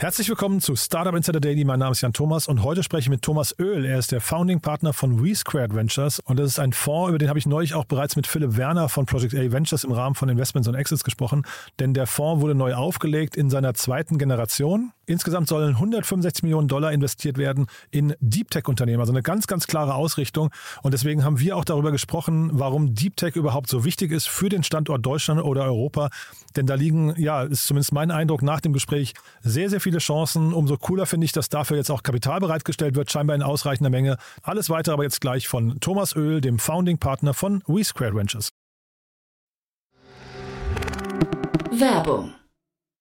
Herzlich willkommen zu Startup Insider Daily. Mein Name ist Jan Thomas und heute spreche ich mit Thomas Oehl. Er ist der Founding Partner von WeSquared Ventures und das ist ein Fonds, über den habe ich neulich auch bereits mit Philipp Werner von Project A Ventures im Rahmen von Investments und Exits gesprochen. Denn der Fonds wurde neu aufgelegt in seiner zweiten Generation. Insgesamt sollen 165 Millionen Dollar investiert werden in Deep Tech Unternehmen, also eine ganz, ganz klare Ausrichtung. Und deswegen haben wir auch darüber gesprochen, warum Deep Tech überhaupt so wichtig ist für den Standort Deutschland oder Europa. Denn da liegen, ja, ist zumindest mein Eindruck nach dem Gespräch, sehr, sehr viele Chancen. Umso cooler finde ich, dass dafür jetzt auch Kapital bereitgestellt wird, scheinbar in ausreichender Menge. Alles weitere aber jetzt gleich von Thomas Öl, dem Founding Partner von WeSquare Ventures. Werbung.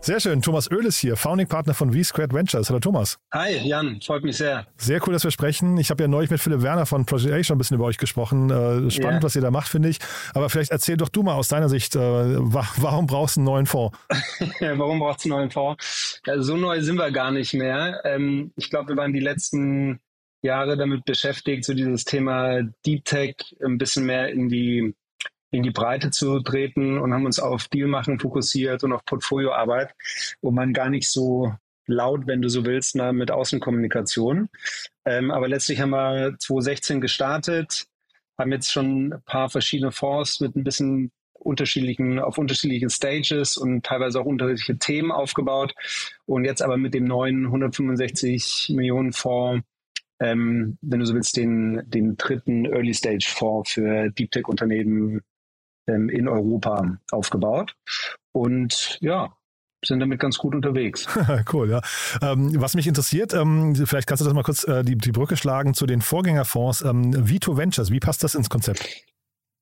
Sehr schön. Thomas Oehl ist hier, Founding Partner von V-Squared Ventures. Hallo Thomas. Hi Jan, freut mich sehr. Sehr cool, dass wir sprechen. Ich habe ja neulich mit Philipp Werner von Project A schon ein bisschen über euch gesprochen. Äh, spannend, Ja. was ihr da macht, finde ich. Aber vielleicht erzähl doch du mal aus deiner Sicht, äh, wa warum brauchst du einen neuen Fonds? Warum braucht es einen neuen Fonds? Ja, so neu sind wir gar nicht mehr. Ähm, ich glaube, wir waren die letzten Jahre damit beschäftigt, so dieses Thema Deep Tech ein bisschen mehr in die in die Breite zu treten und haben uns auf Dealmachen fokussiert und auf Portfolioarbeit, wo man gar nicht so laut, wenn du so willst, na, mit Außenkommunikation. Ähm, aber letztlich haben wir 2016 gestartet, haben jetzt schon ein paar verschiedene Fonds mit ein bisschen unterschiedlichen, auf unterschiedlichen Stages und teilweise auch unterschiedliche Themen aufgebaut. Und jetzt aber mit dem neuen 165 Millionen Fonds, ähm, wenn du so willst, den, den dritten Early Stage Fonds für Deep Tech Unternehmen ähm, in Europa aufgebaut. Und ja, sind damit ganz gut unterwegs. cool, ja. Ähm, was mich interessiert, ähm, vielleicht kannst du das mal kurz äh, die, die Brücke schlagen zu den Vorgängerfonds. Ähm, Vito Ventures, wie passt das ins Konzept?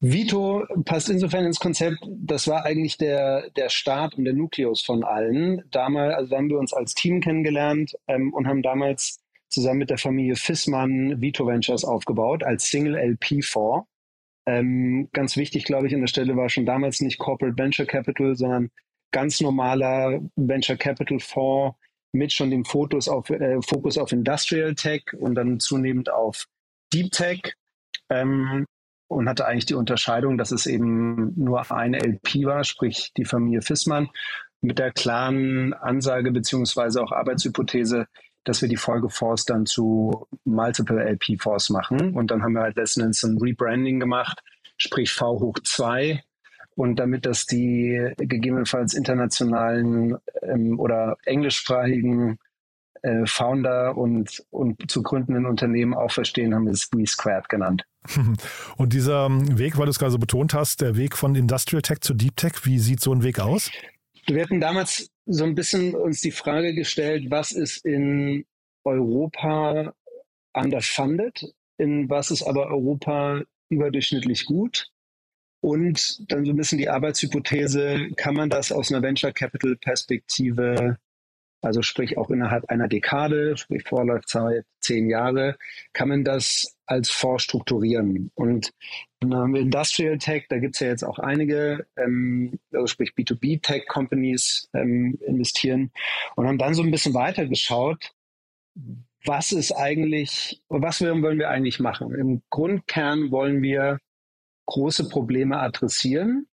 Vito passt insofern ins Konzept, das war eigentlich der, der Start und der Nukleus von allen. Damals, also da haben wir uns als Team kennengelernt ähm, und haben damals zusammen mit der Familie Fissmann Vito Ventures aufgebaut als Single LP-Fonds. Ähm, ganz wichtig, glaube ich, an der Stelle war schon damals nicht Corporate Venture Capital, sondern ganz normaler Venture Capital Fonds mit schon dem Fokus auf, äh, Fokus auf Industrial Tech und dann zunehmend auf Deep Tech. Ähm, und hatte eigentlich die Unterscheidung, dass es eben nur eine LP war, sprich die Familie Fissmann, mit der klaren Ansage beziehungsweise auch Arbeitshypothese, dass wir die Folgefonds dann zu Multiple LP-Fonds machen. Und dann haben wir halt letzten Endes ein Rebranding gemacht, sprich V hoch 2. Und damit das die gegebenenfalls internationalen ähm, oder englischsprachigen äh, Founder und, und zu gründenden Unternehmen auch verstehen, haben wir es We Squared genannt. Und dieser Weg, weil du es gerade so betont hast, der Weg von Industrial Tech zu Deep Tech, wie sieht so ein Weg aus? Wir hatten damals so ein bisschen uns die Frage gestellt, was ist in Europa underfunded, in was ist aber Europa überdurchschnittlich gut? Und dann so ein bisschen die Arbeitshypothese, kann man das aus einer Venture Capital Perspektive, also sprich auch innerhalb einer Dekade, sprich Vorlaufzeit zehn Jahre, kann man das als Fonds strukturieren? Und ähm, Industrial Tech, da gibt es ja jetzt auch einige, ähm, also sprich B2B-Tech-Companies ähm, investieren und haben dann so ein bisschen weitergeschaut, was ist eigentlich, was wollen wir eigentlich machen? Im Grundkern wollen wir große Probleme adressieren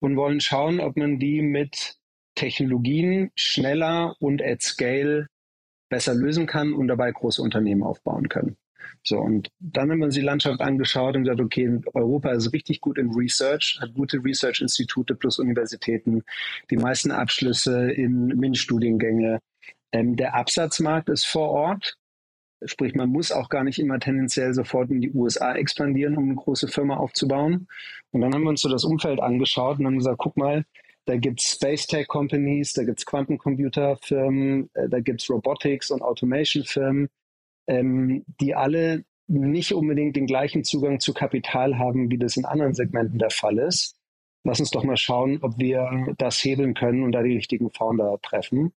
und wollen schauen, ob man die mit Technologien schneller und at scale besser lösen kann und dabei große Unternehmen aufbauen können. So, und dann haben wir uns die Landschaft angeschaut und gesagt, okay, Europa ist richtig gut in Research, hat gute Research-Institute plus Universitäten, die meisten Abschlüsse in MINT-Studiengänge. Ähm, der Absatzmarkt ist vor Ort. Sprich, man muss auch gar nicht immer tendenziell sofort in die USA expandieren, um eine große Firma aufzubauen. Und dann haben wir uns so das Umfeld angeschaut und haben gesagt, guck mal, da gibt es Space Tech Companies, da gibt es Quantencomputer-Firmen, äh, da gibt es Robotics- und Automation-Firmen, ähm, die alle nicht unbedingt den gleichen Zugang zu Kapital haben, wie das in anderen Segmenten der Fall ist. Lass uns doch mal schauen, ob wir das hebeln können und da die richtigen Founder treffen.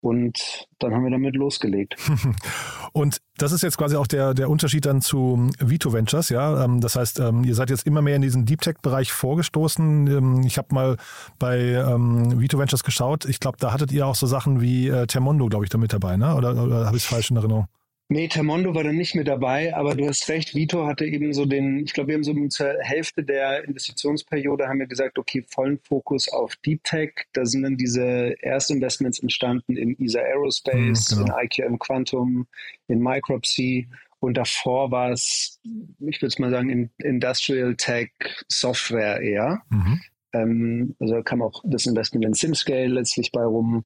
Und dann haben wir damit losgelegt. Und das ist jetzt quasi auch der, der Unterschied dann zu Vito Ventures, ja. Ähm, das heißt, ähm, ihr seid jetzt immer mehr in diesen Deep Tech-Bereich vorgestoßen. Ähm, ich habe mal bei Vito Ventures geschaut. Ich glaube, da hattet ihr auch so Sachen wie äh, Termondo, glaube ich, da mit dabei, ne? Oder, oder habe ich es falsch in Erinnerung? Nee, Termondo war da nicht mit dabei, aber du hast recht, Vito hatte eben so den, ich glaube, wir haben so zur Hälfte der Investitionsperiode haben wir gesagt, okay, vollen Fokus auf Deep Tech. Da sind dann diese Erstinvestments entstanden in ESA Aerospace, mhm, genau. in IQM Quantum, in Micropsy. Und davor war es, ich würde es mal sagen, in Industrial Tech Software eher. Mhm. Ähm, also da kam auch das Investment in SimScale letztlich bei rum.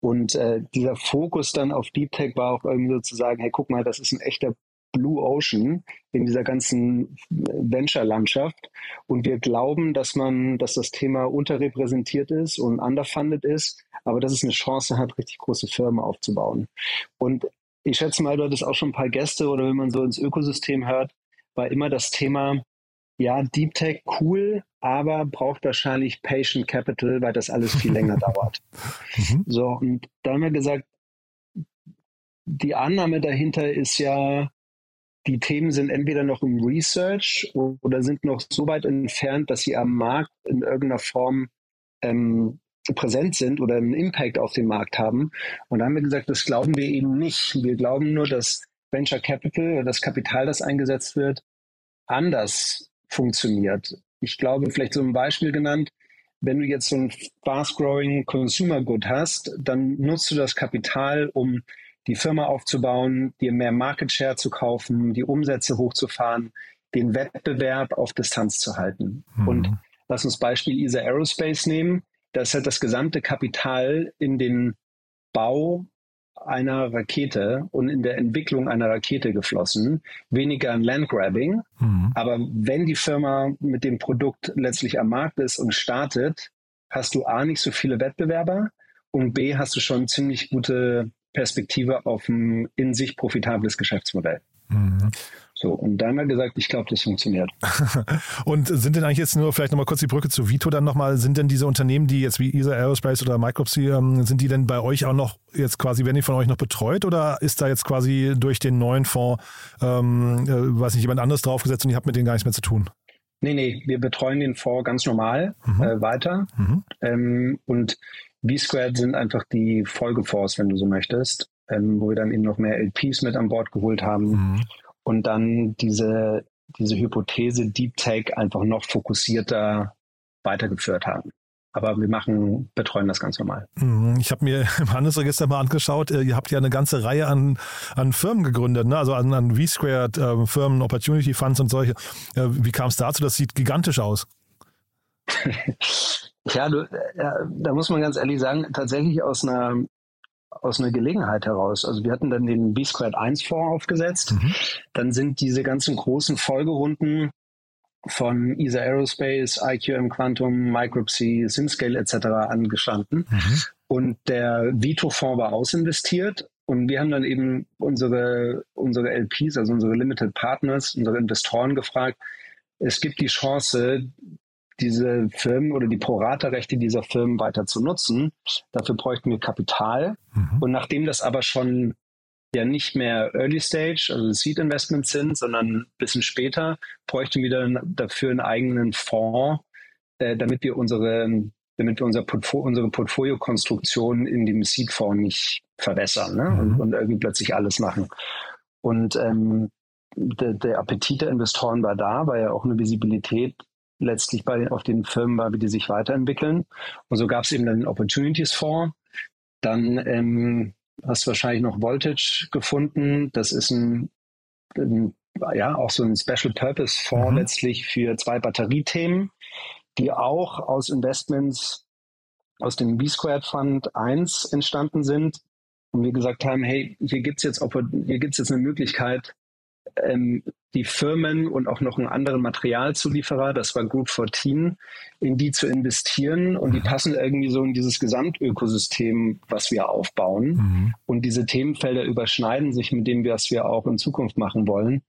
Und äh, dieser Fokus dann auf Deep Tech war auch irgendwie so zu sagen, hey, guck mal, das ist ein echter Blue Ocean in dieser ganzen Venture-Landschaft. Und wir glauben, dass man, dass das Thema unterrepräsentiert ist und underfunded ist, aber dass es eine Chance hat, richtig große Firmen aufzubauen. Und ich schätze mal, du hattest auch schon ein paar Gäste oder wenn man so ins Ökosystem hört, war immer das Thema, ja, Deep Tech cool, aber braucht wahrscheinlich Patient Capital, weil das alles viel länger dauert. Mhm. So, und da haben wir gesagt, die Annahme dahinter ist ja, die Themen sind entweder noch im Research oder sind noch so weit entfernt, dass sie am Markt in irgendeiner Form ähm, präsent sind oder einen Impact auf den Markt haben. Und da haben wir gesagt, das glauben wir eben nicht. Wir glauben nur, dass Venture Capital oder das Kapital, das eingesetzt wird, anders funktioniert. Ich glaube, vielleicht so ein Beispiel genannt, wenn du jetzt so ein fast-growing Consumer Good hast, dann nutzt du das Kapital, um die Firma aufzubauen, dir mehr Market Share zu kaufen, die Umsätze hochzufahren, den Wettbewerb auf Distanz zu halten. Mhm. Und lass uns Beispiel ESA Aerospace nehmen. Das hat das gesamte Kapital in den Bau einer Rakete und in der Entwicklung einer Rakete geflossen, weniger an Landgrabbing. Mhm. Aber wenn die Firma mit dem Produkt letztlich am Markt ist und startet, hast du A nicht so viele Wettbewerber und B hast du schon ziemlich gute Perspektive auf ein in sich profitables Geschäftsmodell. Mhm. So, und da haben wir gesagt, ich glaube, das funktioniert. und sind denn eigentlich jetzt nur vielleicht nochmal kurz die Brücke zu Vito dann nochmal, sind denn diese Unternehmen, die jetzt wie ESA Aerospace oder Micropsy, ähm, sind die denn bei euch auch noch jetzt quasi, werden die von euch noch betreut oder ist da jetzt quasi durch den neuen Fonds, ähm, äh, weiß nicht, jemand anderes draufgesetzt und ihr habt mit denen gar nichts mehr zu tun? Nee, nee, wir betreuen den Fonds ganz normal mhm. äh, weiter. Mhm. Ähm, und V-Squared sind einfach die Folgefonds, wenn du so möchtest, ähm, wo wir dann eben noch mehr LPs mit an Bord geholt haben. Mhm und dann diese, diese Hypothese Deep Tech einfach noch fokussierter weitergeführt haben. Aber wir machen, betreuen das ganz normal. Mhm. Ich habe mir im Handelsregister mal angeschaut, äh, ihr habt ja eine ganze Reihe an, an Firmen gegründet, ne? also an, an V-Squared, äh, Firmen, Opportunity Funds und solche. Äh, wie kam es dazu? Das sieht gigantisch aus. ja, du, äh, da muss man ganz ehrlich sagen, tatsächlich aus einer aus einer Gelegenheit heraus. Also wir hatten dann den B-Squared 1 Fonds aufgesetzt. Mhm. Dann sind diese ganzen großen Folgerunden von ESA Aerospace, IQM Quantum, Micropsy, SimScale etc. angestanden. Mhm. Und der Vito-Fonds war ausinvestiert. Und wir haben dann eben unsere, unsere LPs, also unsere Limited Partners, unsere Investoren gefragt, es gibt die Chance, diese Firmen oder die Prorata-Rechte dieser Firmen weiter zu nutzen. Dafür bräuchten wir Kapital. Mhm. Und nachdem das aber schon ja nicht mehr Early Stage, also Seed Investments sind, sondern ein bisschen später, bräuchten wir dann dafür einen eigenen Fonds, äh, damit wir unsere, damit wir unser Portfo unsere Portfoliokonstruktion in dem Seed-Fonds nicht verwässern ne? Mhm. und, und, irgendwie plötzlich alles machen. Und ähm, der, der Appetit der Investoren war da, weil ja auch eine Visibilität letztlich bei, auf den Firmen war, wie die sich weiterentwickeln. Und so gab es eben dann den Opportunities Fonds. Dann ähm, hast wahrscheinlich noch Voltage gefunden. Das ist ein, ein ja, auch so ein Special Purpose Fonds mhm. letztlich für zwei Batteriethemen, die auch aus Investments aus dem B-Squared Fund 1 entstanden sind. Und wir gesagt haben, hey, hier gibt's jetzt, hier gibt's jetzt eine Möglichkeit, ähm, die Firmen und auch noch einen anderen Materialzulieferer, das war Group 14, in die zu investieren und die mhm. passen irgendwie so in dieses Gesamtökosystem, was wir aufbauen. Mhm. Und diese Themenfelder überschneiden sich mit dem, was wir auch in Zukunft machen wollen.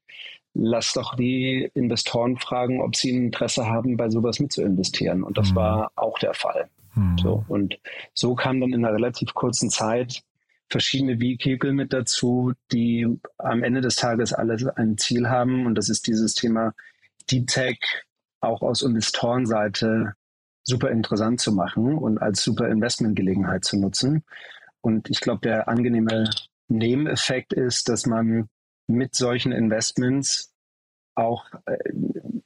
Lass doch die Investoren fragen, ob sie ein Interesse haben, bei sowas mitzuinvestieren. Und das mhm. war auch der Fall. Mhm. So, und so kam dann in einer relativ kurzen Zeit verschiedene Vehikel mit dazu, die am Ende des Tages alles ein Ziel haben. Und das ist dieses Thema Deep Tech auch aus Investorenseite super interessant zu machen und als super Investmentgelegenheit zu nutzen. Und ich glaube, der angenehme Nebeneffekt ist, dass man mit solchen Investments auch äh,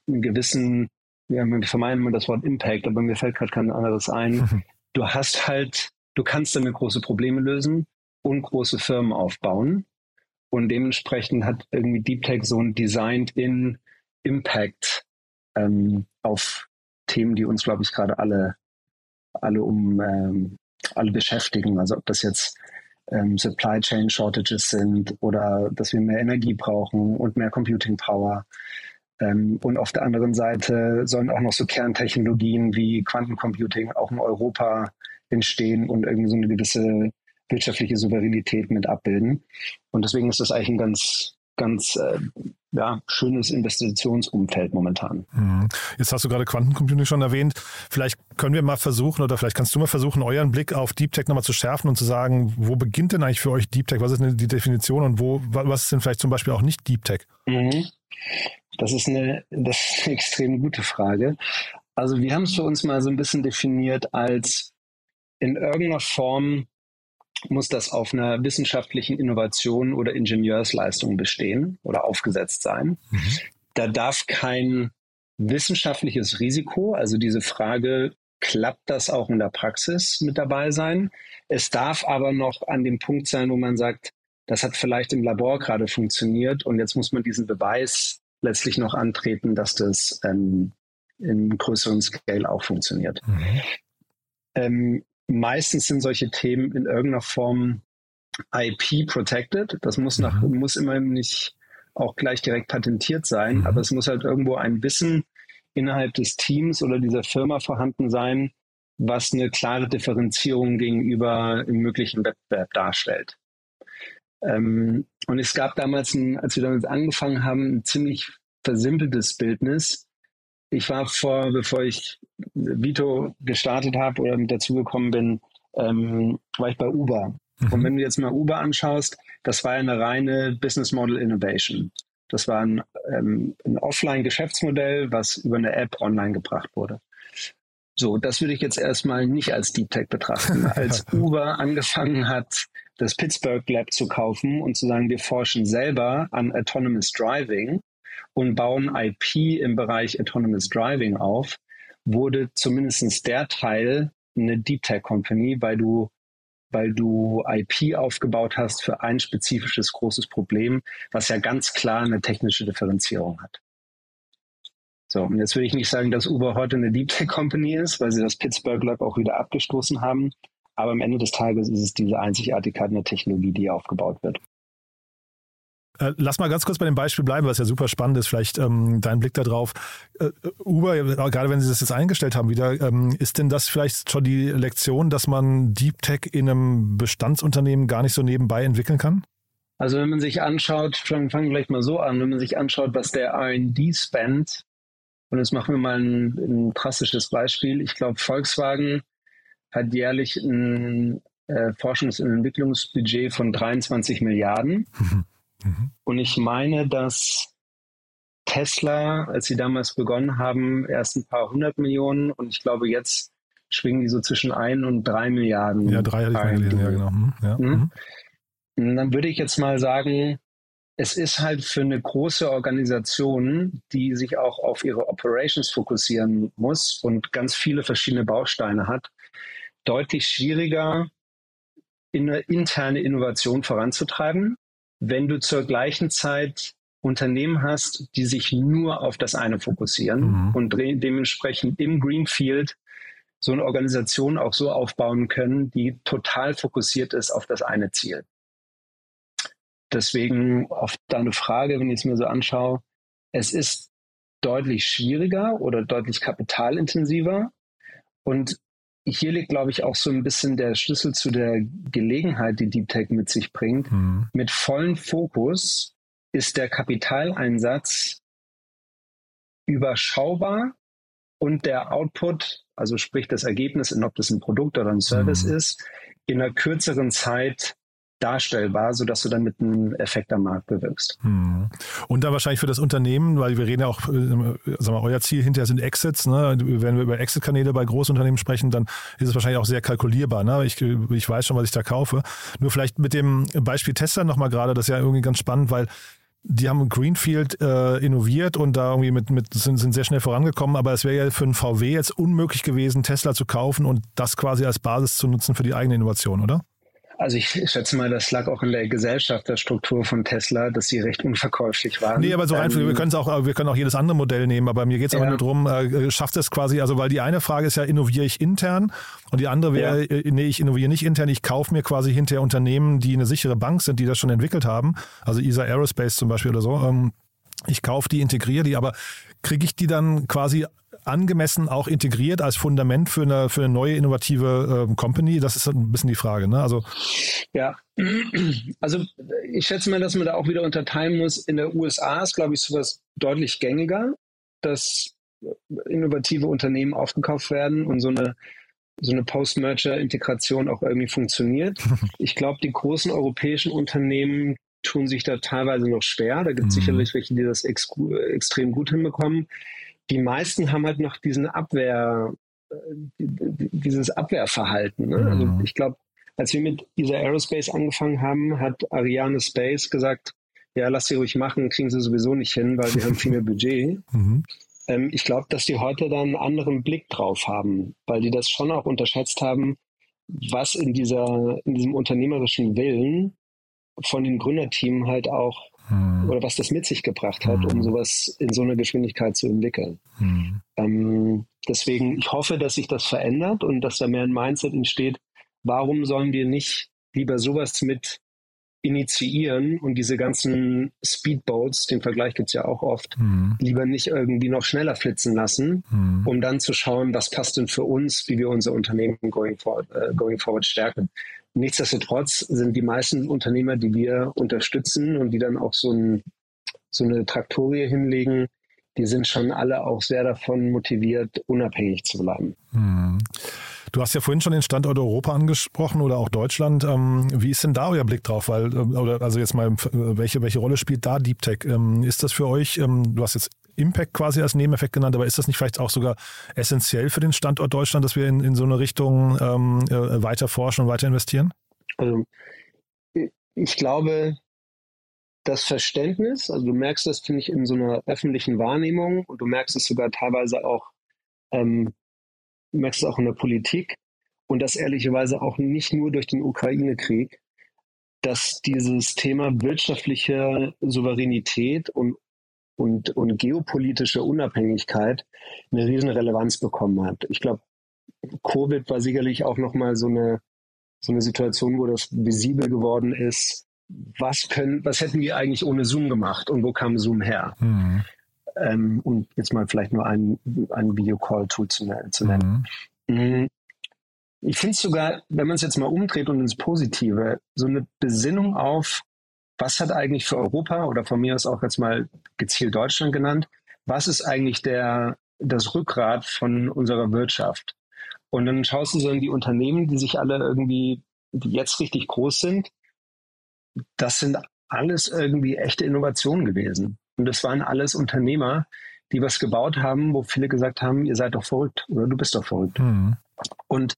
einen gewissen, ja, wir vermeiden immer das Wort Impact, aber mir fällt gerade kein anderes ein. Du hast halt, du kannst damit große Probleme lösen und große Firmen aufbauen. Und dementsprechend hat irgendwie Deep Tech so ein Designed in Impact ähm, auf Themen, die uns, glaube ich, gerade alle, alle um ähm, alle beschäftigen. Also ob das jetzt ähm, Supply Chain Shortages sind oder dass wir mehr Energie brauchen und mehr Computing Power. Ähm, und auf der anderen Seite sollen auch noch so Kerntechnologien wie Quantencomputing auch in Europa entstehen und irgendwie so eine gewisse wirtschaftliche Souveränität mit abbilden. Und deswegen ist das eigentlich ein ganz, ganz äh, ja, schönes Investitionsumfeld momentan. Mhm. Jetzt hast du gerade Quantencomputing schon erwähnt. Vielleicht können wir mal versuchen oder vielleicht kannst du mal versuchen, euren Blick auf Deep Tech nochmal zu schärfen und zu sagen, wo beginnt denn eigentlich für euch Deep Tech? Was ist denn die Definition und wo, was ist denn vielleicht zum Beispiel auch nicht Deep Tech? Mhm. Das ist eine, das ist eine extrem gute Frage. Also wir haben es für uns mal so ein bisschen definiert als in irgendeiner Form muss das auf einer wissenschaftlichen Innovation oder Ingenieursleistung bestehen oder aufgesetzt sein. Mhm. Da darf kein wissenschaftliches Risiko, also diese Frage, klappt das auch in der Praxis mit dabei sein? Es darf aber noch an dem Punkt sein, wo man sagt, das hat vielleicht im Labor gerade funktioniert und jetzt muss man diesen Beweis letztlich noch antreten, dass das ähm, in größeren Scale auch funktioniert. Mhm. Ähm, meistens sind solche Themen in irgendeiner Form IP protected. Das muss nach, mhm. muss immer nicht auch gleich direkt patentiert sein, mhm. aber es muss halt irgendwo ein Wissen innerhalb des Teams oder dieser Firma vorhanden sein, was eine klare Differenzierung gegenüber im möglichen Wettbewerb darstellt. Ähm, und es gab damals, ein, als wir damit angefangen haben, ein ziemlich versimpeltes Bildnis, ich war vor, bevor ich Vito gestartet habe oder mit dazugekommen bin, ähm, war ich bei Uber. Mhm. Und wenn du jetzt mal Uber anschaust, das war eine reine Business Model Innovation. Das war ein, ähm, ein Offline-Geschäftsmodell, was über eine App online gebracht wurde. So, das würde ich jetzt erstmal nicht als Deep Tech betrachten. Als Uber angefangen hat, das Pittsburgh Lab zu kaufen und zu sagen, wir forschen selber an Autonomous Driving, und bauen IP im Bereich Autonomous Driving auf, wurde zumindest der Teil eine Deep Tech Company, weil du weil du IP aufgebaut hast für ein spezifisches großes Problem, was ja ganz klar eine technische Differenzierung hat. So, und jetzt will ich nicht sagen, dass Uber heute eine Deep Tech Company ist, weil sie das Pittsburgh Lab auch wieder abgestoßen haben. Aber am Ende des Tages ist es diese Einzigartigkeit in der Technologie, die aufgebaut wird. Äh, lass mal ganz kurz bei dem Beispiel bleiben, was ja super spannend ist. Vielleicht ähm, dein Blick darauf. Äh, Uber, gerade wenn Sie das jetzt eingestellt haben wieder, ähm, ist denn das vielleicht schon die Lektion, dass man Deep Tech in einem Bestandsunternehmen gar nicht so nebenbei entwickeln kann? Also wenn man sich anschaut, fangen wir vielleicht mal so an, wenn man sich anschaut, was der R&D spend, und jetzt machen wir mal ein, ein drastisches Beispiel. Ich glaube, Volkswagen hat jährlich ein äh, Forschungs- und Entwicklungsbudget von 23 Milliarden. Mhm. Mhm. Und ich meine, dass Tesla, als sie damals begonnen haben, erst ein paar hundert Millionen und ich glaube, jetzt schwingen die so zwischen ein und drei Milliarden. Ja, drei hatte ich mal gelesen, ja, genau. Mhm. Ja. Mhm. Und dann würde ich jetzt mal sagen, es ist halt für eine große Organisation, die sich auch auf ihre Operations fokussieren muss und ganz viele verschiedene Bausteine hat, deutlich schwieriger, eine interne Innovation voranzutreiben, wenn du zur gleichen Zeit Unternehmen hast, die sich nur auf das eine fokussieren mhm. und dementsprechend im Greenfield so eine Organisation auch so aufbauen können, die total fokussiert ist auf das eine Ziel. Deswegen auf deine Frage, wenn ich es mir so anschaue, es ist deutlich schwieriger oder deutlich kapitalintensiver. Und hier liegt, glaube ich, auch so ein bisschen der Schlüssel zu der Gelegenheit, die Deep Tech mit sich bringt. Mhm. Mit vollem Fokus ist der Kapitaleinsatz überschaubar und der Output, also sprich das Ergebnis, ob das ein Produkt oder ein Service mhm. ist, in einer kürzeren Zeit darstellbar, sodass du dann mit einem Effekt am Markt bewirkst. Hm. Und dann wahrscheinlich für das Unternehmen, weil wir reden ja auch, äh, sag mal, euer Ziel hinterher sind Exits. Ne? Wenn wir über Exit-Kanäle bei Großunternehmen sprechen, dann ist es wahrscheinlich auch sehr kalkulierbar. Ne? Ich, ich weiß schon, was ich da kaufe. Nur vielleicht mit dem Beispiel Tesla nochmal gerade, das ist ja irgendwie ganz spannend, weil die haben Greenfield äh, innoviert und da irgendwie mit, mit sind, sind sehr schnell vorangekommen, aber es wäre ja für einen VW jetzt unmöglich gewesen, Tesla zu kaufen und das quasi als Basis zu nutzen für die eigene Innovation, oder? Also ich schätze mal, das lag auch in der Gesellschafterstruktur von Tesla, dass sie recht unverkäuflich waren. Nee, aber so rein, ähm, wir können auch, wir können auch jedes andere Modell nehmen, aber mir geht es ja. aber nur darum, äh, schafft es quasi, also weil die eine Frage ist ja, innoviere ich intern und die andere wäre, ja. Äh, nee, ich innoviere nicht intern, ich kaufe mir quasi hinterher Unternehmen, die eine sichere Bank sind, die das schon entwickelt haben, also ESA Aerospace zum Beispiel oder so. Ähm, ich kaufe die, integriere die, aber kriege ich die dann quasi angemessen auch integriert als Fundament für eine, für eine neue innovative äh, Company? Das ist ein bisschen die Frage. Ne? Also, ja, also ich schätze mal, dass man da auch wieder unterteilen muss. In der USA ist, glaube ich, sowas deutlich gängiger, dass innovative Unternehmen aufgekauft werden und so eine so eine Post-Merger-Integration auch irgendwie funktioniert. Ich glaube, die großen europäischen Unternehmen tun sich da teilweise noch schwer. Da gibt es mhm. sicherlich welche, die das ex extrem gut hinbekommen die meisten haben halt noch diesen Abwehr, äh, dieses Abwehrverhalten. Ne? Also mhm. Also ich glaube, als wir mit dieser Aerospace angefangen haben, hat Ariane Space gesagt, ja, lass sie ruhig machen, kriegen sie sowieso nicht hin, weil wir haben viel mehr Budget. Mhm. Ähm, ich glaube, dass die heute da einen anderen Blick drauf haben, weil die das schon auch unterschätzt haben, was in dieser, in diesem unternehmerischen Willen von dem Gründerteam halt auch hm. oder was das mit sich gebracht hat, hm. um sowas in so einer Geschwindigkeit zu entwickeln. Hm. Ähm, deswegen, ich hoffe, dass sich das verändert und dass da mehr ein Mindset entsteht. Warum sollen wir nicht lieber sowas mit initiieren und diese ganzen Speedboats, den Vergleich gibt es ja auch oft, mhm. lieber nicht irgendwie noch schneller flitzen lassen, mhm. um dann zu schauen, was passt denn für uns, wie wir unser Unternehmen going forward, äh, going forward stärken. Nichtsdestotrotz sind die meisten Unternehmer, die wir unterstützen und die dann auch so, ein, so eine Traktorie hinlegen, die sind schon alle auch sehr davon motiviert, unabhängig zu bleiben. Hm. Du hast ja vorhin schon den Standort Europa angesprochen oder auch Deutschland. Ähm, wie ist denn da euer Blick drauf? Weil, äh, oder also jetzt mal, welche, welche Rolle spielt da Deep Tech? Ähm, ist das für euch, ähm, du hast jetzt Impact quasi als Nebeneffekt genannt, aber ist das nicht vielleicht auch sogar essentiell für den Standort Deutschland, dass wir in, in so eine Richtung ähm, äh, weiter forschen und weiter investieren? Also ich glaube, das Verständnis, also du merkst das, finde ich, in so einer öffentlichen Wahrnehmung und du merkst es sogar teilweise auch, ähm, merkst es auch in der Politik und das ehrlicherweise auch nicht nur durch den Ukraine-Krieg, dass dieses Thema wirtschaftliche Souveränität und und, und geopolitische Unabhängigkeit eine riesen Relevanz bekommen hat. Ich glaube, Covid war sicherlich auch nochmal so eine, so eine Situation, wo das visibel geworden ist. Was können, was hätten wir eigentlich ohne Zoom gemacht und wo kam Zoom her? Mhm. Ähm, und jetzt mal vielleicht nur ein, ein Videocall-Tool zu, zu nennen. Mhm. mhm. Ich finde es sogar, wenn man es jetzt mal umdreht und ins Positive, so eine Besinnung auf, was hat eigentlich für Europa oder von mir aus auch jetzt mal gezielt Deutschland genannt, was ist eigentlich der, das Rückgrat von unserer Wirtschaft? Und dann schaust du so in die Unternehmen, die sich alle irgendwie, die jetzt richtig groß sind. Das sind alles irgendwie echte Innovationen gewesen. Und das waren alles Unternehmer, die was gebaut haben, wo viele gesagt haben, ihr seid doch verrückt oder du bist doch verrückt. Mhm. Und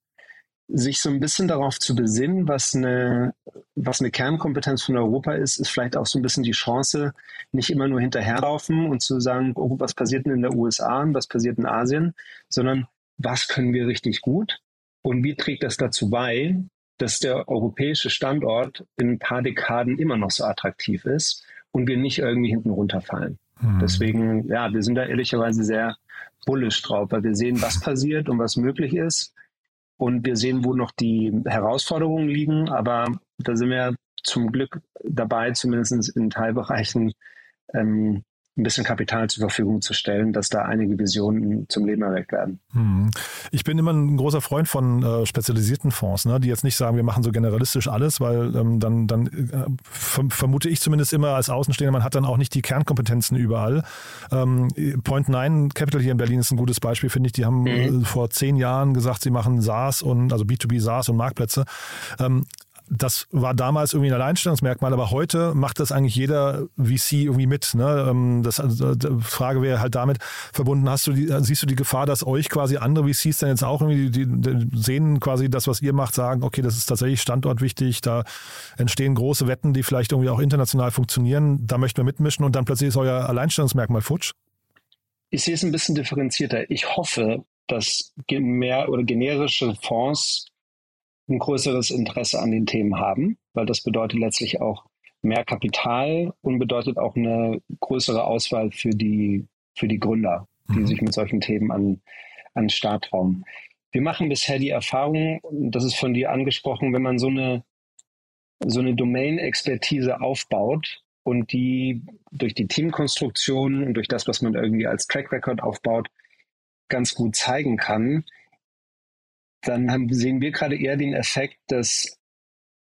sich so ein bisschen darauf zu besinnen, was eine, was eine Kernkompetenz von Europa ist, ist vielleicht auch so ein bisschen die Chance, nicht immer nur hinterherlaufen und zu sagen, oh, was passiert denn in der USA und was passiert in Asien, sondern was können wir richtig gut und wie trägt das dazu bei, dass der europäische Standort in ein paar Dekaden immer noch so attraktiv ist und wir nicht irgendwie hinten runterfallen. Mhm. Deswegen, ja, wir sind da ehrlicherweise sehr bullish drauf, weil wir sehen, was passiert und was möglich ist. Und wir sehen, wo noch die Herausforderungen liegen. Aber da sind wir zum Glück dabei, zumindest in Teilbereichen ähm, ein bisschen Kapital zur Verfügung zu stellen, dass da einige Visionen zum Leben erweckt werden. Hm. Ich bin immer ein großer Freund von äh, spezialisierten Fonds, ne, die jetzt nicht sagen, wir machen so generalistisch alles, weil ähm, dann, dann äh, vermute ich zumindest immer als Außenstehender, man hat dann auch nicht die Kernkompetenzen überall. Ähm, Point Nine Capital hier in Berlin ist ein gutes Beispiel, finde ich. Die haben mhm. äh, vor zehn Jahren gesagt, sie machen SaaS und also B2B SaaS und Marktplätze. Ähm, das war damals irgendwie ein Alleinstellungsmerkmal, aber heute macht das eigentlich jeder VC irgendwie mit. Ne? Ähm, das, also, die Frage wäre halt damit verbunden, hast du die, siehst du die Gefahr, dass euch quasi andere VCs dann jetzt auch irgendwie die, die sehen quasi das, was ihr macht, sagen, okay, das ist tatsächlich standortwichtig, da entstehen große Wetten, die vielleicht irgendwie auch international funktionieren, da möchten wir mitmischen und dann plötzlich ist euer Alleinstellungsmerkmal futsch? Ich sehe es ein bisschen differenzierter. Ich hoffe, dass mehr oder generische Fonds ein größeres Interesse an den Themen haben, weil das bedeutet letztlich auch mehr Kapital und bedeutet auch eine größere Auswahl für die, für die Gründer, die mhm. sich mit solchen Themen an, an Start trauen. Wir machen bisher die Erfahrung, das ist von dir angesprochen, wenn man so eine, so eine Domain-Expertise aufbaut und die durch die Teamkonstruktion und durch das, was man irgendwie als Track Record aufbaut, ganz gut zeigen kann, dann haben, sehen wir gerade eher den Effekt, dass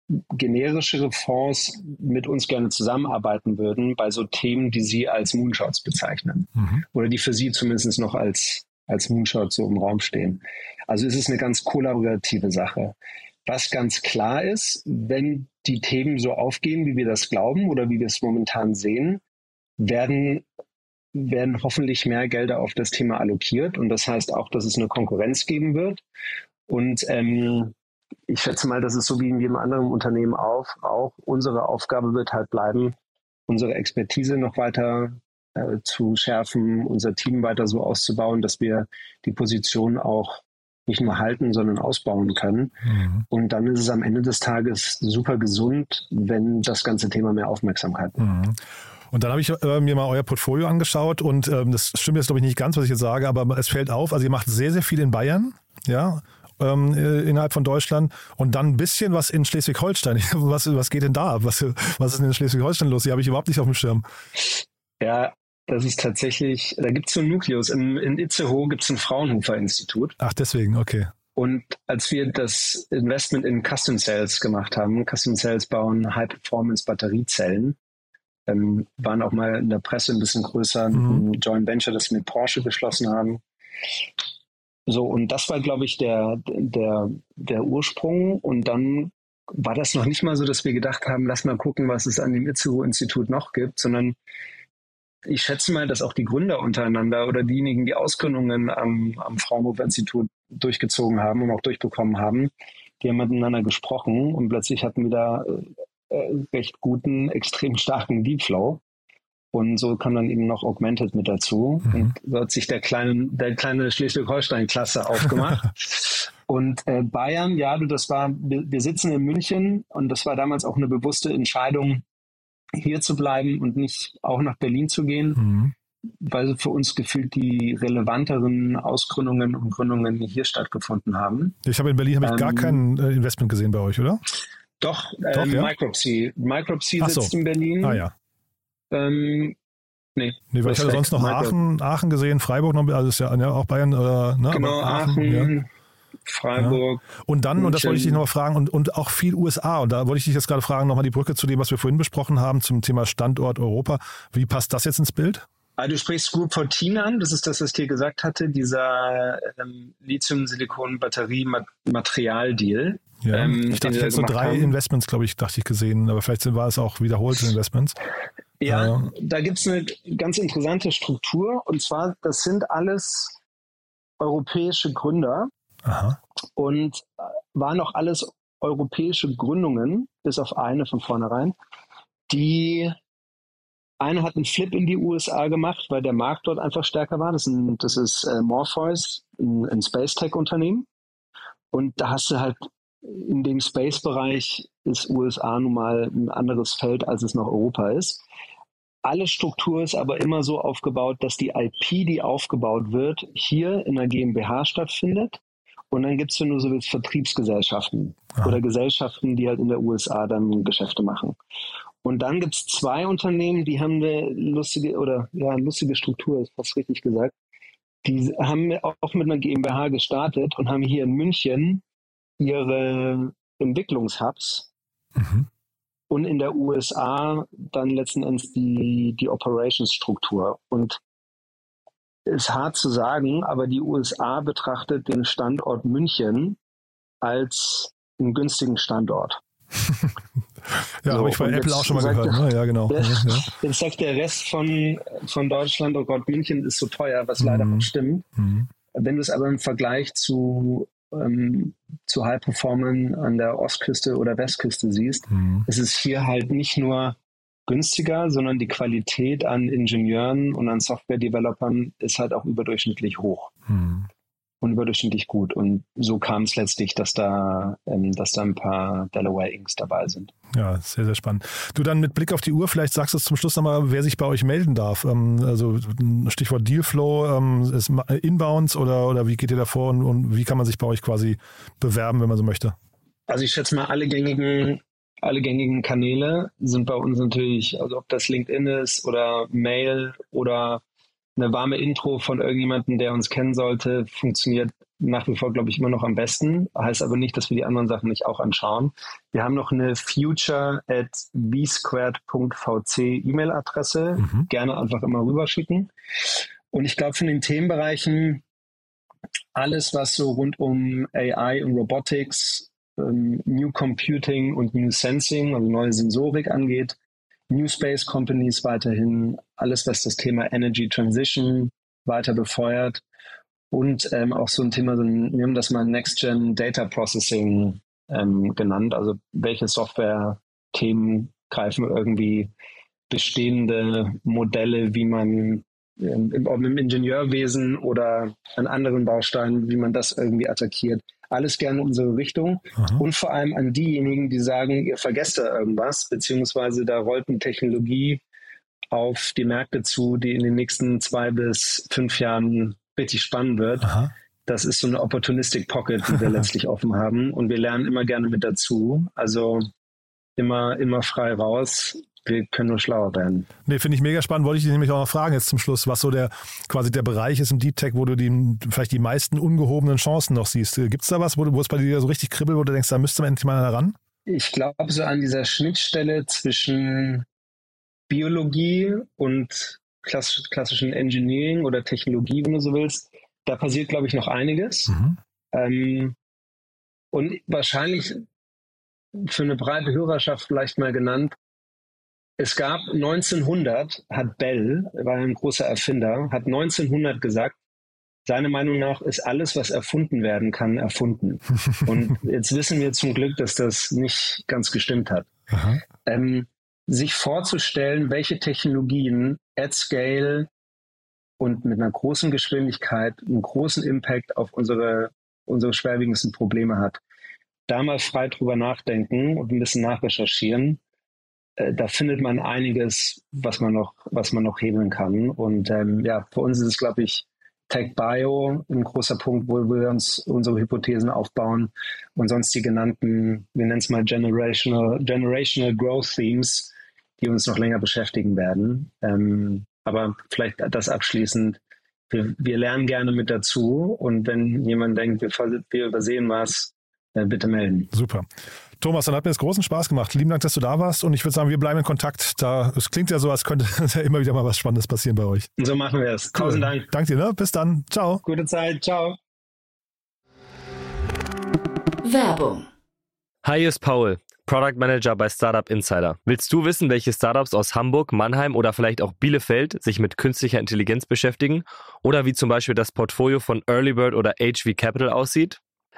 generischere Fonds mit uns gerne zusammenarbeiten würden bei so Themen, die sie als Moonshots bezeichnen mhm. oder die für sie zumindest noch als, als Moonshots so im Raum stehen. Also es ist eine ganz kollaborative Sache. Was ganz klar ist, wenn die Themen so aufgehen, wie wir das glauben oder wie wir es momentan sehen, werden werden hoffentlich mehr Gelder auf das Thema allokiert. Und das heißt auch, dass es eine Konkurrenz geben wird. Und ähm, ich schätze mal, das ist so wie in jedem anderen Unternehmen auch. Auch unsere Aufgabe wird halt bleiben, unsere Expertise noch weiter äh, zu schärfen, unser Team weiter so auszubauen, dass wir die Position auch nicht nur halten, sondern ausbauen können. Mhm. Und dann ist es am Ende des Tages super gesund, wenn das ganze Thema mehr Aufmerksamkeit mhm. Und dann habe ich äh, mir mal euer Portfolio angeschaut und ähm, das stimmt jetzt, glaube ich, nicht ganz, was ich jetzt sage, aber es fällt auf, also ihr macht sehr, sehr viel in Bayern, ja, ähm, äh, innerhalb von Deutschland und dann ein bisschen was in Schleswig-Holstein. Was, was geht denn da Was, was ist denn in Schleswig-Holstein los? Die habe ich überhaupt nicht auf dem Schirm. Ja, das ist tatsächlich, da gibt es so einen Nukleus. In, in Itzehoe gibt es ein Fraunhofer-Institut. Ach, deswegen, okay. Und als wir das Investment in Custom Cells gemacht haben, Custom Cells bauen High-Performance-Batteriezellen, ähm, waren auch mal in der Presse ein bisschen größer, mhm. ein Joint Venture, das wir mit Porsche geschlossen haben. So, und das war, glaube ich, der, der, der Ursprung. Und dann war das noch nicht mal so, dass wir gedacht haben, lass mal gucken, was es an dem Itzehoe-Institut noch gibt, sondern ich schätze mal, dass auch die Gründer untereinander oder diejenigen, die Ausgründungen am, am Fraunhofer-Institut durchgezogen haben und auch durchbekommen haben, die haben miteinander gesprochen und plötzlich hatten wir da äh, recht guten, extrem starken Deepflow. Und so kam dann eben noch Augmented mit dazu. Mhm. Und so hat sich der kleine, der kleine Schleswig-Holstein-Klasse aufgemacht. und äh, Bayern, ja, du, das war, wir, wir sitzen in München und das war damals auch eine bewusste Entscheidung, hier zu bleiben und nicht auch nach Berlin zu gehen. Mhm weil für uns gefühlt die relevanteren Ausgründungen und Gründungen hier stattgefunden haben. Ich habe in Berlin habe ich ähm, gar kein äh, Investment gesehen bei euch, oder? Doch, Doch ähm, ja? Micropsy. Micropsy sitzt so. in Berlin. Ah ja. Ähm, nee. Nee, weil ich hatte sonst noch Aachen, Aachen gesehen, Freiburg noch, also ist ja, ja auch Bayern, äh, ne? Genau, Aachen, Aachen ja. Freiburg. Ja. Und dann, München. und das wollte ich dich noch mal fragen, und, und auch viel USA. Und da wollte ich dich jetzt gerade fragen, nochmal die Brücke zu dem, was wir vorhin besprochen haben, zum Thema Standort Europa. Wie passt das jetzt ins Bild? Also du sprichst Group 14 an, das ist das, was ich dir gesagt hatte, dieser ähm, Lithium-Silikon-Batterie-Material-Deal. Ja, ähm, ich dachte, ich hätte so drei haben. Investments, glaube ich, dachte ich gesehen, aber vielleicht war es auch wiederholte Investments. Ja, äh, da gibt es eine ganz interessante Struktur und zwar, das sind alles europäische Gründer Aha. und äh, waren auch alles europäische Gründungen, bis auf eine von vornherein, die eine hat einen Flip in die USA gemacht, weil der Markt dort einfach stärker war. Das ist, ein, das ist äh, Morpheus, ein, ein Space Tech Unternehmen. Und da hast du halt in dem Space-Bereich ist USA nun mal ein anderes Feld, als es noch Europa ist. Alle Struktur ist aber immer so aufgebaut, dass die IP, die aufgebaut wird, hier in der GmbH stattfindet. Und dann gibt es, wenn du so Vertriebsgesellschaften Aha. oder Gesellschaften, die halt in der USA dann Geschäfte machen. Und dann gibt es zwei Unternehmen, die haben eine lustige oder ja, eine lustige Struktur, ist fast richtig gesagt. Die haben auch mit einer GmbH gestartet und haben hier in München ihre Entwicklungshubs mhm. und in der USA dann letzten Endes die, die Operations-Struktur. Und ist hart zu sagen, aber die USA betrachtet den Standort München als einen günstigen Standort. ja, so, habe ich bei Apple auch schon mal gehört. Der, ne? Ja, genau. Der, ja. Jetzt sagt der Rest von, von Deutschland, oh Gott, München ist so teuer, was mhm. leider auch stimmt. Mhm. Wenn du es aber im Vergleich zu ähm, zu High Performance an der Ostküste oder Westküste siehst, mhm. ist es hier halt nicht nur günstiger, sondern die Qualität an Ingenieuren und an Software-Developern ist halt auch überdurchschnittlich hoch. Mhm und überdurchschnittlich gut. Und so kam es letztlich, dass da, ähm, dass da ein paar Delaware Inks dabei sind. Ja, sehr, sehr spannend. Du dann mit Blick auf die Uhr, vielleicht sagst du zum Schluss nochmal, wer sich bei euch melden darf. Ähm, also Stichwort Dealflow, ähm, ist Inbounds oder, oder wie geht ihr da vor und, und wie kann man sich bei euch quasi bewerben, wenn man so möchte? Also ich schätze mal, alle gängigen alle gängigen Kanäle sind bei uns natürlich, also ob das LinkedIn ist oder Mail oder eine warme Intro von irgendjemandem, der uns kennen sollte, funktioniert nach wie vor, glaube ich, immer noch am besten. Heißt aber nicht, dass wir die anderen Sachen nicht auch anschauen. Wir haben noch eine future at vsquared.vc E-Mail-Adresse. Mhm. Gerne einfach immer rüberschicken. Und ich glaube, von den Themenbereichen alles, was so rund um AI und Robotics, ähm, New Computing und New Sensing, also neue Sensorik angeht, New Space Companies weiterhin, alles, was das Thema Energy Transition weiter befeuert. Und ähm, auch so ein Thema, wir haben das mal Next-Gen Data Processing ähm, genannt, also welche Software-Themen greifen irgendwie bestehende Modelle, wie man ähm, im, im Ingenieurwesen oder an anderen Bausteinen, wie man das irgendwie attackiert, alles gerne in unsere Richtung Aha. und vor allem an diejenigen, die sagen, ihr vergesst da irgendwas, beziehungsweise da rollt eine Technologie auf die Märkte zu, die in den nächsten zwei bis fünf Jahren richtig spannend wird. Aha. Das ist so eine Opportunistic Pocket, die wir letztlich offen haben und wir lernen immer gerne mit dazu. Also immer, immer frei raus wir können nur schlauer werden. Nee, finde ich mega spannend. Wollte ich dich nämlich auch noch fragen jetzt zum Schluss, was so der quasi der Bereich ist im Deep Tech, wo du die, vielleicht die meisten ungehobenen Chancen noch siehst. Gibt es da was, wo, wo es bei dir so richtig kribbelt, wo du denkst, da müsste man endlich mal ran? Ich glaube, so an dieser Schnittstelle zwischen Biologie und klassischen Engineering oder Technologie, wenn du so willst, da passiert, glaube ich, noch einiges. Mhm. Ähm, und wahrscheinlich für eine breite Hörerschaft vielleicht mal genannt, es gab 1900, hat Bell, war ein großer Erfinder, hat 1900 gesagt, seiner Meinung nach ist alles, was erfunden werden kann, erfunden. Und jetzt wissen wir zum Glück, dass das nicht ganz gestimmt hat. Ähm, sich vorzustellen, welche Technologien at scale und mit einer großen Geschwindigkeit einen großen Impact auf unsere, unsere schwerwiegendsten Probleme hat. Da mal frei drüber nachdenken und ein bisschen nachrecherchieren da findet man einiges, was man noch, was man noch hebeln kann. Und ähm, ja, für uns ist es, glaube ich, Tech Bio ein großer Punkt, wo wir uns unsere Hypothesen aufbauen und sonst die genannten, wir nennen es mal Generational, Generational Growth Themes, die uns noch länger beschäftigen werden. Ähm, aber vielleicht das abschließend. Wir, wir lernen gerne mit dazu und wenn jemand denkt, wir, wir übersehen was, äh, bitte melden. Super. Thomas, dann hat mir das großen Spaß gemacht. Lieben Dank, dass du da warst und ich würde sagen, wir bleiben in Kontakt. Da, es klingt ja so, als könnte ja immer wieder mal was Spannendes passieren bei euch. So machen wir es. Tausend cool. Dank. Danke dir, ne? Bis dann. Ciao. Gute Zeit. Ciao. Werbung. Hi, hier ist Paul, Product Manager bei Startup Insider. Willst du wissen, welche Startups aus Hamburg, Mannheim oder vielleicht auch Bielefeld sich mit künstlicher Intelligenz beschäftigen? Oder wie zum Beispiel das Portfolio von Earlybird oder HV Capital aussieht?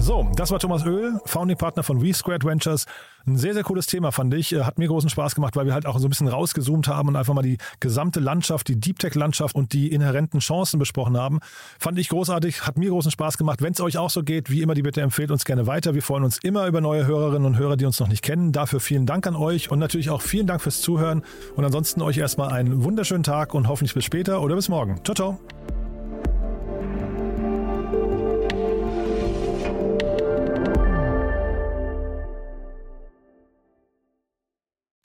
So, das war Thomas Öl, Founding Partner von WeSquared Ventures. Ein sehr, sehr cooles Thema, fand ich. Äh, hat mir großen Spaß gemacht, weil wir halt auch so ein bisschen rausgezoomt haben und einfach mal die gesamte Landschaft, die Deep Tech-Landschaft und die inhärenten Chancen besprochen haben. Fand ich großartig, hat mir großen Spaß gemacht. Wenn es euch auch so geht, wie immer, die Bitte empfehlt uns gerne weiter. Wir freuen uns immer über neue Hörerinnen und Hörer, die uns noch nicht kennen. Dafür vielen Dank an euch und natürlich auch vielen Dank fürs Zuhören. Und ansonsten euch erstmal einen wunderschönen Tag und hoffentlich bis später oder bis morgen. Ciao, ciao.